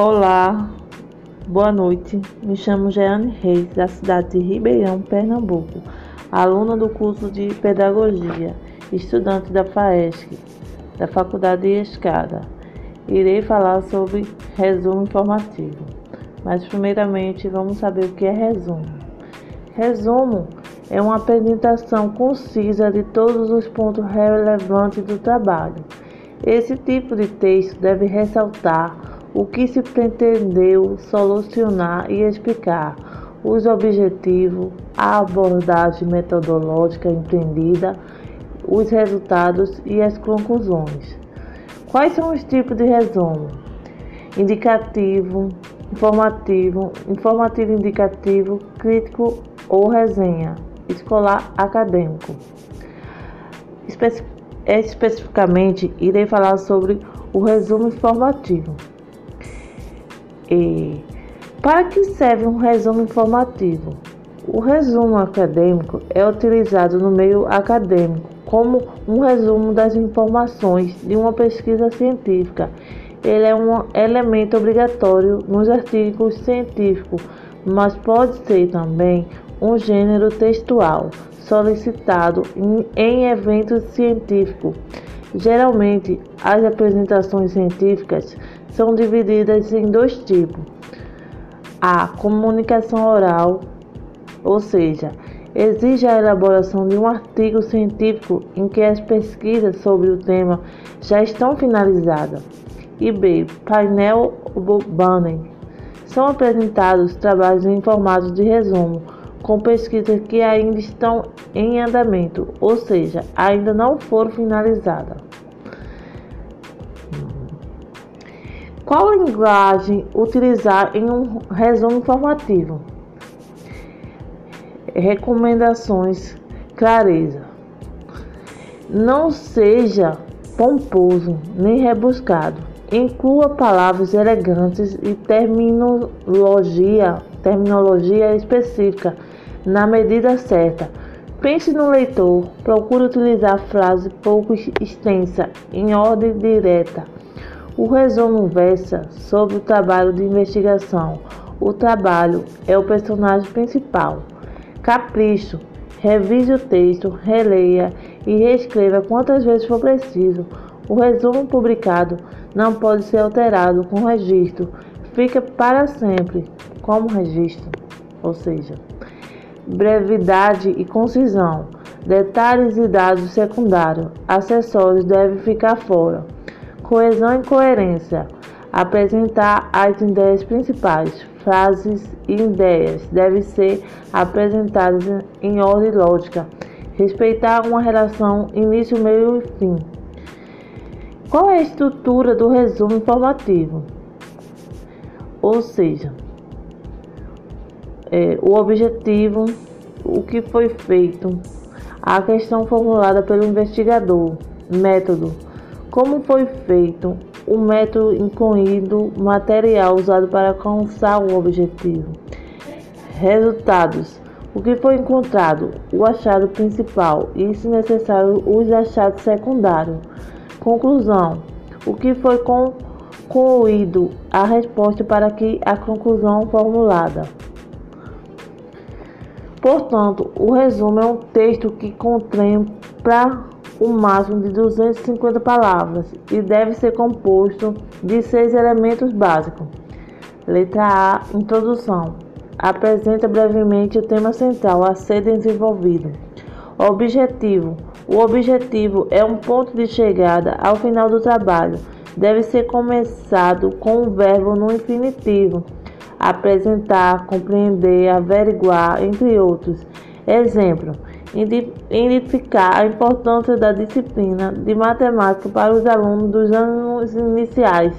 Olá, boa noite. Me chamo Jeane Reis, da cidade de Ribeirão, Pernambuco, aluna do curso de Pedagogia, estudante da FAESC, da Faculdade de Escada. Irei falar sobre resumo informativo, mas primeiramente vamos saber o que é resumo. Resumo é uma apresentação concisa de todos os pontos relevantes do trabalho. Esse tipo de texto deve ressaltar o que se pretendeu solucionar e explicar, os objetivos, a abordagem metodológica empreendida, os resultados e as conclusões. Quais são os tipos de resumo? Indicativo, informativo, informativo indicativo, crítico ou resenha, escolar acadêmico. Espe especificamente, irei falar sobre o resumo informativo. E para que serve um resumo informativo? O resumo acadêmico é utilizado no meio acadêmico como um resumo das informações de uma pesquisa científica. Ele é um elemento obrigatório nos artigos científicos, mas pode ser também um gênero textual solicitado em eventos científicos. Geralmente, as apresentações científicas são divididas em dois tipos: a comunicação oral, ou seja, exige a elaboração de um artigo científico em que as pesquisas sobre o tema já estão finalizadas, e B, painel banner. São apresentados trabalhos em formato de resumo, com pesquisas que ainda estão em andamento, ou seja, ainda não foram finalizadas. Qual linguagem utilizar em um resumo informativo? Recomendações: clareza. Não seja pomposo nem rebuscado. Inclua palavras elegantes e terminologia, terminologia específica na medida certa. Pense no leitor, procure utilizar frases pouco extensa, em ordem direta o resumo versa sobre o trabalho de investigação. O trabalho é o personagem principal. Capricho. Revise o texto, releia e reescreva quantas vezes for preciso. O resumo publicado não pode ser alterado com registro. Fica para sempre como registro. Ou seja, brevidade e concisão. Detalhes e dados secundários, acessórios devem ficar fora. Coesão e coerência. Apresentar as ideias principais. Frases e ideias devem ser apresentadas em ordem lógica. Respeitar uma relação início, meio e fim. Qual é a estrutura do resumo informativo? Ou seja, é, o objetivo, o que foi feito, a questão formulada pelo investigador, método, como foi feito o método incluindo material usado para alcançar o objetivo. Resultados: o que foi encontrado, o achado principal. E, se necessário, os achados secundários. Conclusão: o que foi concluído, a resposta para que a conclusão formulada. Portanto, o resumo é um texto que contempla o máximo de 250 palavras e deve ser composto de seis elementos básicos. Letra A. Introdução. Apresenta brevemente o tema central a ser desenvolvido. Objetivo. O objetivo é um ponto de chegada ao final do trabalho. Deve ser começado com o verbo no infinitivo. Apresentar, compreender, averiguar, entre outros. Exemplo: identificar a importância da disciplina de matemática para os alunos dos anos iniciais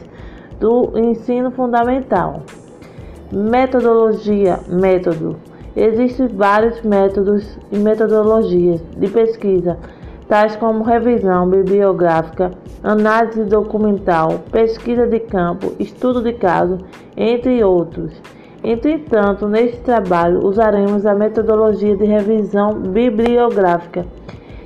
do ensino fundamental. Metodologia, método. Existem vários métodos e metodologias de pesquisa, tais como revisão bibliográfica, análise documental, pesquisa de campo, estudo de caso, entre outros. Entretanto, neste trabalho usaremos a metodologia de revisão bibliográfica,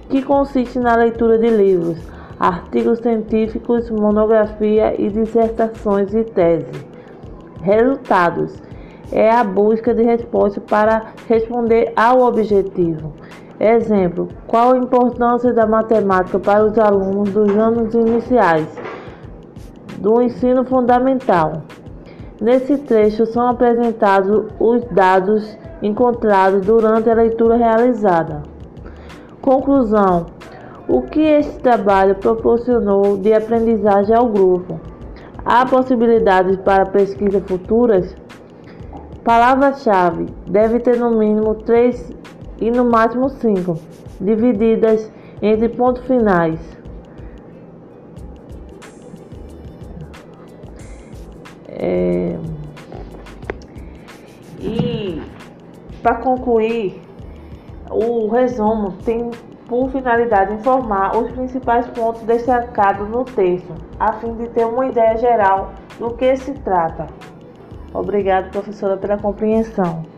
que consiste na leitura de livros, artigos científicos, monografia e dissertações e tese. Resultados é a busca de resposta para responder ao objetivo. Exemplo: qual a importância da matemática para os alunos dos anos iniciais do ensino fundamental? Nesse trecho são apresentados os dados encontrados durante a leitura realizada. Conclusão: o que esse trabalho proporcionou de aprendizagem ao grupo? Há possibilidades para pesquisas futuras? Palavra-chave deve ter no mínimo três e no máximo cinco, divididas entre pontos finais. É... E para concluir, o resumo tem por finalidade informar os principais pontos destacados no texto, a fim de ter uma ideia geral do que se trata. Obrigado, professora, pela compreensão.